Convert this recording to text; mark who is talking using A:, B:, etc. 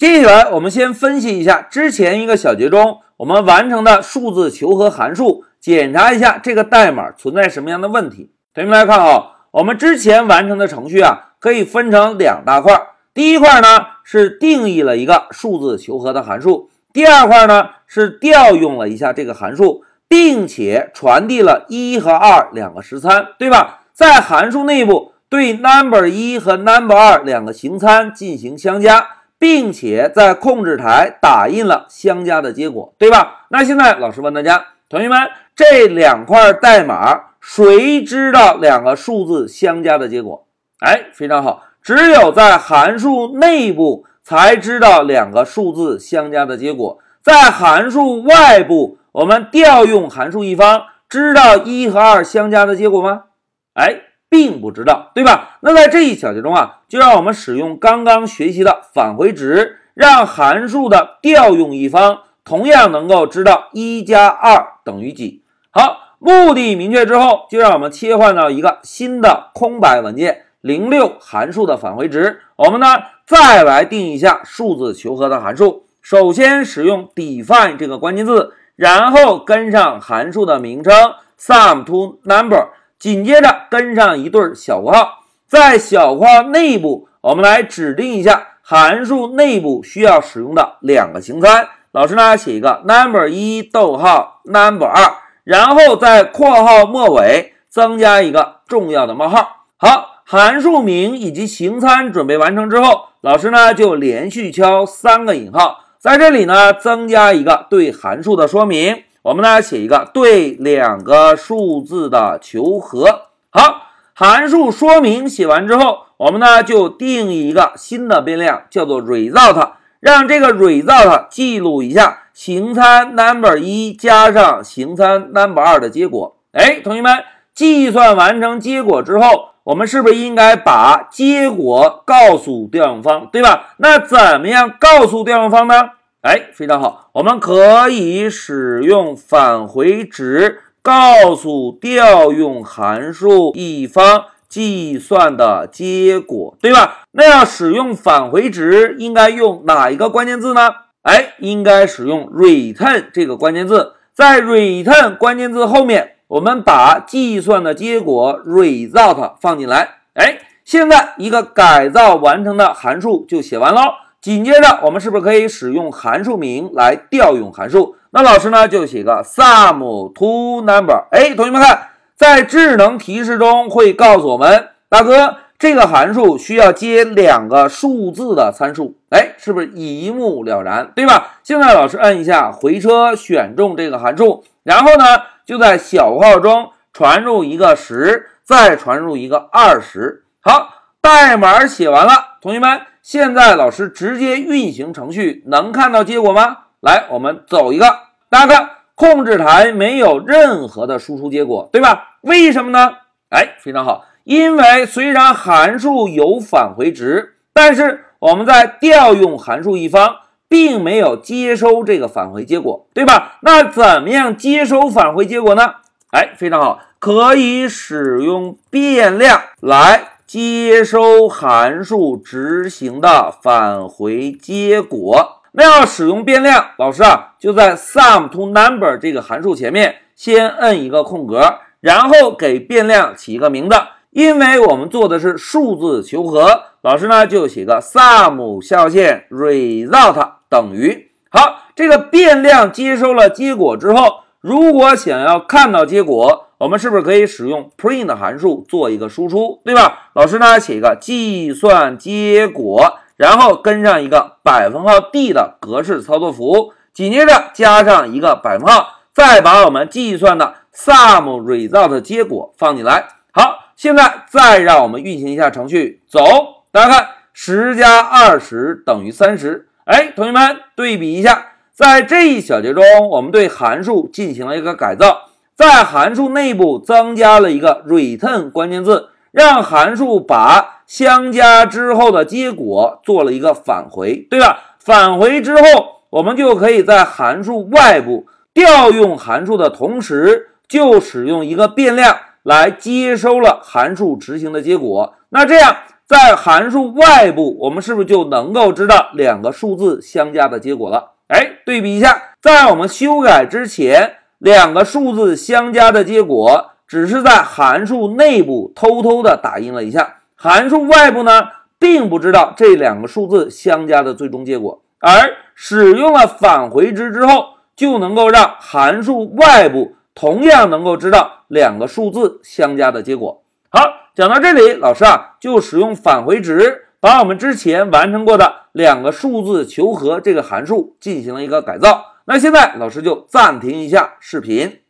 A: 接下来，我们先分析一下之前一个小节中我们完成的数字求和函数，检查一下这个代码存在什么样的问题。同学们来看啊，我们之前完成的程序啊，可以分成两大块。第一块呢是定义了一个数字求和的函数，第二块呢是调用了一下这个函数，并且传递了一和二两个实参，对吧？在函数内部对 number 一和 number 二两个行参进行相加，并且在控制台打印了相加的结果，对吧？那现在老师问大家，同学们，这两块代码。谁知道两个数字相加的结果？哎，非常好，只有在函数内部才知道两个数字相加的结果。在函数外部，我们调用函数一方，知道一和二相加的结果吗？哎，并不知道，对吧？那在这一小节中啊，就让我们使用刚刚学习的返回值，让函数的调用一方同样能够知道一加二等于几。好。目的明确之后，就让我们切换到一个新的空白文件，零六函数的返回值。我们呢，再来定一下数字求和的函数。首先使用 define 这个关键字，然后跟上函数的名称 sum to number，紧接着跟上一对小括号。在小括号内部，我们来指定一下函数内部需要使用的两个形参。老师呢，写一个 number 一逗号 number 二。然后在括号末尾增加一个重要的冒号。好，函数名以及形参准备完成之后，老师呢就连续敲三个引号，在这里呢增加一个对函数的说明。我们呢写一个对两个数字的求和。好，函数说明写完之后，我们呢就定义一个新的变量，叫做 result，让这个 result 记录一下。行参 number 一加上行参 number 二的结果，哎，同学们，计算完成结果之后，我们是不是应该把结果告诉调用方，对吧？那怎么样告诉调用方呢？哎，非常好，我们可以使用返回值告诉调用函数一方计算的结果，对吧？那要使用返回值，应该用哪一个关键字呢？哎，应该使用 return 这个关键字，在 return 关键字后面，我们把计算的结果 result 放进来。哎，现在一个改造完成的函数就写完喽。紧接着，我们是不是可以使用函数名来调用函数？那老师呢，就写个 sum to number。哎，同学们看，在智能提示中会告诉我们，大哥。这个函数需要接两个数字的参数，哎，是不是一目了然，对吧？现在老师按一下回车，选中这个函数，然后呢，就在小括号中传入一个十，再传入一个二十。好，代码写完了，同学们，现在老师直接运行程序，能看到结果吗？来，我们走一个，大家看，控制台没有任何的输出结果，对吧？为什么呢？哎，非常好。因为虽然函数有返回值，但是我们在调用函数一方并没有接收这个返回结果，对吧？那怎么样接收返回结果呢？哎，非常好，可以使用变量来接收函数执行的返回结果。那要使用变量，老师啊就在 sum to number 这个函数前面先摁一个空格，然后给变量起一个名字。因为我们做的是数字求和，老师呢就写个 sum 下划线 result 等于好。这个变量接收了结果之后，如果想要看到结果，我们是不是可以使用 print 函数做一个输出，对吧？老师呢写一个计算结果，然后跟上一个百分号 d 的格式操作符，紧接着加上一个百分号，再把我们计算的 sum result 结果放进来。好。现在再让我们运行一下程序，走，大家看，十加二十等于三十。哎，同学们对比一下，在这一小节中，我们对函数进行了一个改造，在函数内部增加了一个 return 关键字，让函数把相加之后的结果做了一个返回，对吧？返回之后，我们就可以在函数外部调用函数的同时，就使用一个变量。来接收了函数执行的结果，那这样在函数外部，我们是不是就能够知道两个数字相加的结果了？哎，对比一下，在我们修改之前，两个数字相加的结果只是在函数内部偷偷的打印了一下，函数外部呢，并不知道这两个数字相加的最终结果，而使用了返回值之后，就能够让函数外部同样能够知道两个数字相加的结果。好，讲到这里，老师啊，就使用返回值。把我们之前完成过的两个数字求和这个函数进行了一个改造。那现在老师就暂停一下视频。